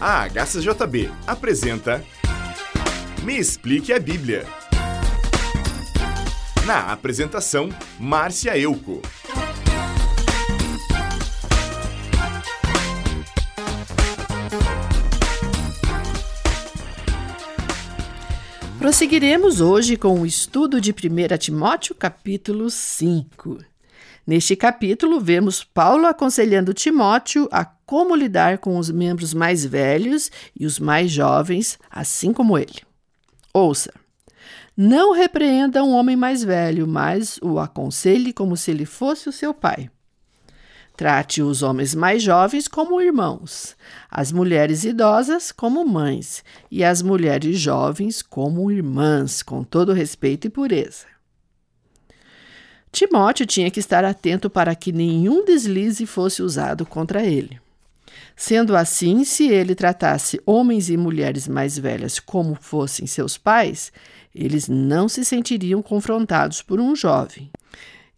A HCJB apresenta Me Explique a Bíblia. Na apresentação, Márcia Euco. Prosseguiremos hoje com o estudo de 1 Timóteo, capítulo 5. Neste capítulo, vemos Paulo aconselhando Timóteo a como lidar com os membros mais velhos e os mais jovens, assim como ele. Ouça: Não repreenda um homem mais velho, mas o aconselhe como se ele fosse o seu pai. Trate os homens mais jovens como irmãos, as mulheres idosas como mães e as mulheres jovens como irmãs, com todo respeito e pureza. Timóteo tinha que estar atento para que nenhum deslize fosse usado contra ele. Sendo assim, se ele tratasse homens e mulheres mais velhas como fossem seus pais, eles não se sentiriam confrontados por um jovem.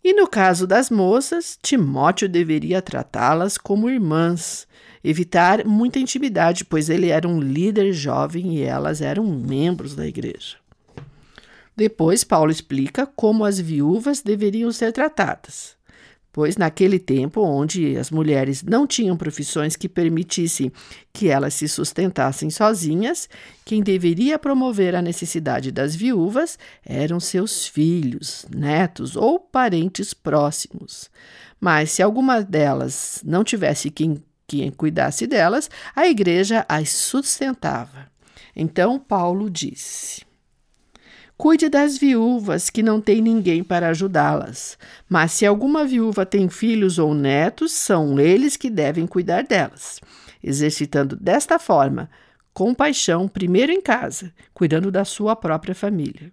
E no caso das moças, Timóteo deveria tratá-las como irmãs, evitar muita intimidade, pois ele era um líder jovem e elas eram membros da igreja. Depois, Paulo explica como as viúvas deveriam ser tratadas pois naquele tempo onde as mulheres não tinham profissões que permitissem que elas se sustentassem sozinhas, quem deveria promover a necessidade das viúvas eram seus filhos, netos ou parentes próximos. Mas se alguma delas não tivesse quem, quem cuidasse delas, a igreja as sustentava. Então Paulo disse: Cuide das viúvas que não têm ninguém para ajudá-las. Mas se alguma viúva tem filhos ou netos, são eles que devem cuidar delas, exercitando desta forma compaixão primeiro em casa, cuidando da sua própria família.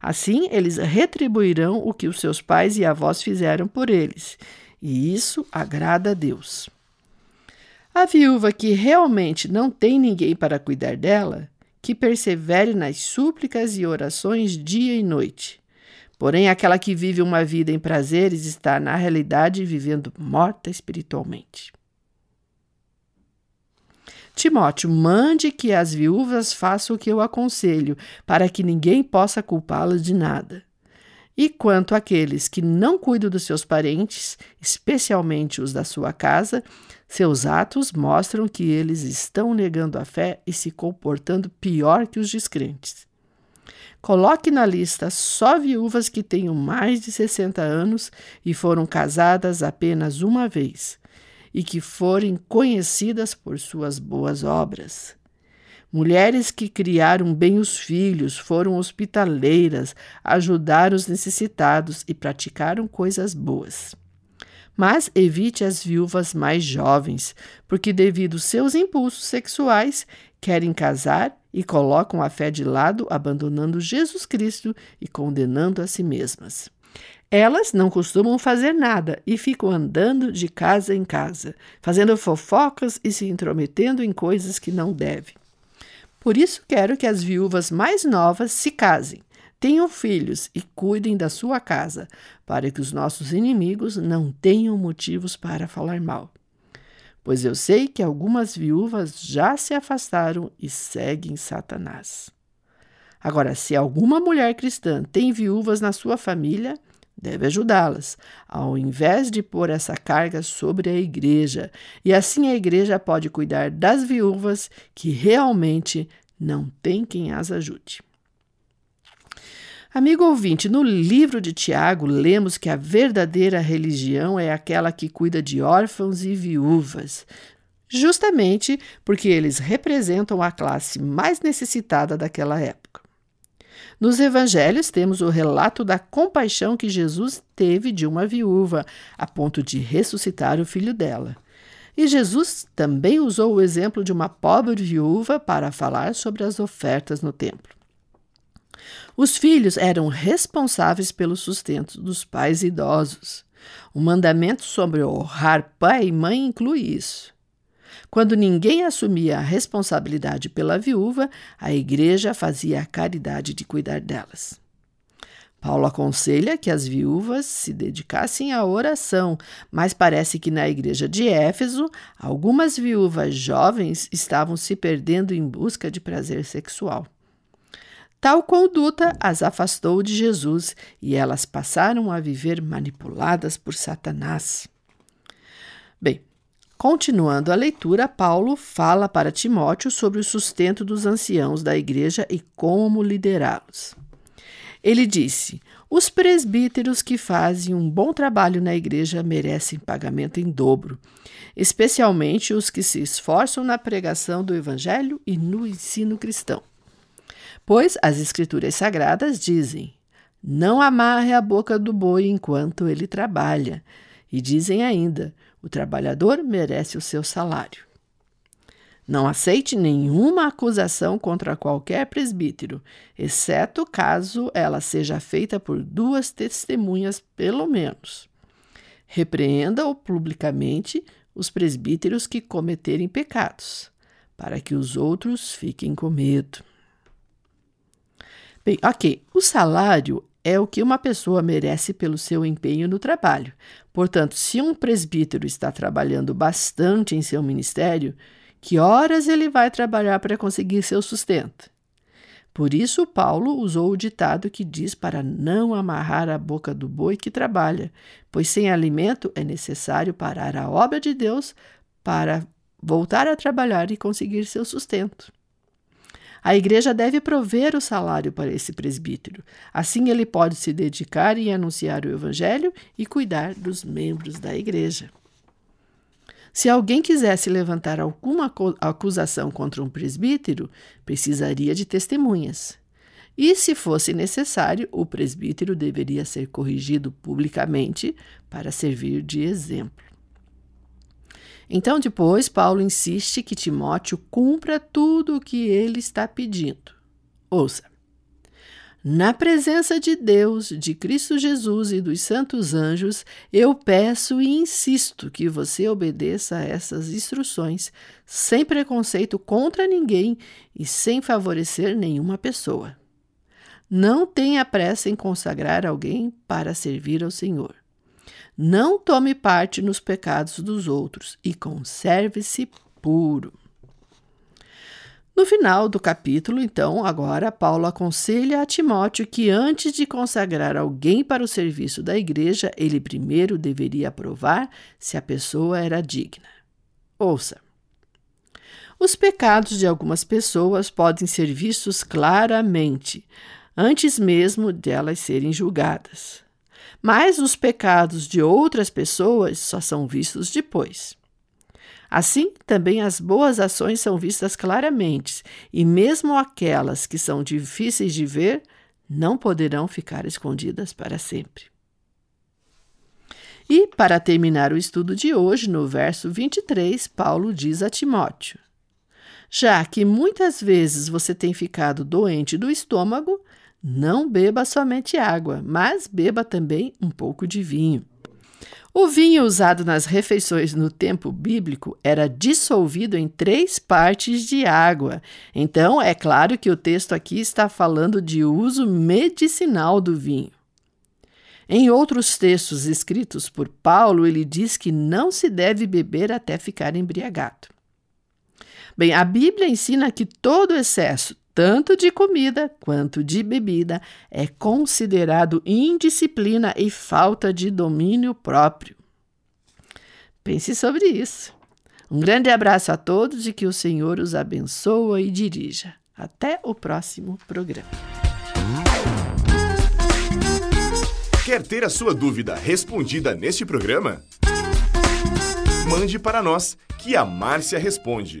Assim, eles retribuirão o que os seus pais e avós fizeram por eles, e isso agrada a Deus. A viúva que realmente não tem ninguém para cuidar dela que persevere nas súplicas e orações dia e noite. Porém, aquela que vive uma vida em prazeres está, na realidade, vivendo morta espiritualmente. Timóteo, mande que as viúvas façam o que eu aconselho, para que ninguém possa culpá-las de nada. E quanto àqueles que não cuidam dos seus parentes, especialmente os da sua casa, seus atos mostram que eles estão negando a fé e se comportando pior que os descrentes. Coloque na lista só viúvas que tenham mais de 60 anos e foram casadas apenas uma vez, e que forem conhecidas por suas boas obras. Mulheres que criaram bem os filhos, foram hospitaleiras, ajudaram os necessitados e praticaram coisas boas. Mas evite as viúvas mais jovens, porque, devido aos seus impulsos sexuais, querem casar e colocam a fé de lado, abandonando Jesus Cristo e condenando a si mesmas. Elas não costumam fazer nada e ficam andando de casa em casa, fazendo fofocas e se intrometendo em coisas que não devem. Por isso quero que as viúvas mais novas se casem Tenham filhos e cuidem da sua casa, para que os nossos inimigos não tenham motivos para falar mal. Pois eu sei que algumas viúvas já se afastaram e seguem Satanás. Agora, se alguma mulher cristã tem viúvas na sua família, deve ajudá-las, ao invés de pôr essa carga sobre a igreja. E assim a igreja pode cuidar das viúvas que realmente não tem quem as ajude. Amigo ouvinte, no livro de Tiago, lemos que a verdadeira religião é aquela que cuida de órfãos e viúvas, justamente porque eles representam a classe mais necessitada daquela época. Nos evangelhos, temos o relato da compaixão que Jesus teve de uma viúva, a ponto de ressuscitar o filho dela. E Jesus também usou o exemplo de uma pobre viúva para falar sobre as ofertas no templo. Os filhos eram responsáveis pelo sustento dos pais idosos. O mandamento sobre honrar pai e mãe inclui isso. Quando ninguém assumia a responsabilidade pela viúva, a igreja fazia a caridade de cuidar delas. Paulo aconselha que as viúvas se dedicassem à oração, mas parece que na igreja de Éfeso, algumas viúvas jovens estavam se perdendo em busca de prazer sexual. Tal conduta as afastou de Jesus e elas passaram a viver manipuladas por Satanás. Bem, continuando a leitura, Paulo fala para Timóteo sobre o sustento dos anciãos da igreja e como liderá-los. Ele disse: Os presbíteros que fazem um bom trabalho na igreja merecem pagamento em dobro, especialmente os que se esforçam na pregação do evangelho e no ensino cristão. Pois as Escrituras Sagradas dizem: Não amarre a boca do boi enquanto ele trabalha. E dizem ainda: o trabalhador merece o seu salário. Não aceite nenhuma acusação contra qualquer presbítero, exceto caso ela seja feita por duas testemunhas, pelo menos. Repreenda-o publicamente os presbíteros que cometerem pecados, para que os outros fiquem com medo. Bem, ok, o salário é o que uma pessoa merece pelo seu empenho no trabalho. Portanto, se um presbítero está trabalhando bastante em seu ministério, que horas ele vai trabalhar para conseguir seu sustento? Por isso, Paulo usou o ditado que diz para não amarrar a boca do boi que trabalha, pois sem alimento é necessário parar a obra de Deus para voltar a trabalhar e conseguir seu sustento. A igreja deve prover o salário para esse presbítero. Assim, ele pode se dedicar em anunciar o evangelho e cuidar dos membros da igreja. Se alguém quisesse levantar alguma acusação contra um presbítero, precisaria de testemunhas. E, se fosse necessário, o presbítero deveria ser corrigido publicamente para servir de exemplo. Então, depois, Paulo insiste que Timóteo cumpra tudo o que ele está pedindo. Ouça. Na presença de Deus, de Cristo Jesus e dos santos anjos, eu peço e insisto que você obedeça a essas instruções, sem preconceito contra ninguém e sem favorecer nenhuma pessoa. Não tenha pressa em consagrar alguém para servir ao Senhor. Não tome parte nos pecados dos outros e conserve-se puro. No final do capítulo, então, agora, Paulo aconselha a Timóteo que antes de consagrar alguém para o serviço da igreja, ele primeiro deveria provar se a pessoa era digna. Ouça. Os pecados de algumas pessoas podem ser vistos claramente, antes mesmo delas serem julgadas. Mas os pecados de outras pessoas só são vistos depois. Assim, também as boas ações são vistas claramente, e mesmo aquelas que são difíceis de ver não poderão ficar escondidas para sempre. E, para terminar o estudo de hoje, no verso 23, Paulo diz a Timóteo: Já que muitas vezes você tem ficado doente do estômago, não beba somente água, mas beba também um pouco de vinho. O vinho usado nas refeições no tempo bíblico era dissolvido em três partes de água. Então, é claro que o texto aqui está falando de uso medicinal do vinho. Em outros textos escritos por Paulo, ele diz que não se deve beber até ficar embriagado. Bem, a Bíblia ensina que todo excesso, tanto de comida quanto de bebida, é considerado indisciplina e falta de domínio próprio. Pense sobre isso. Um grande abraço a todos e que o Senhor os abençoe e dirija. Até o próximo programa. Quer ter a sua dúvida respondida neste programa? Mande para nós que a Márcia responde.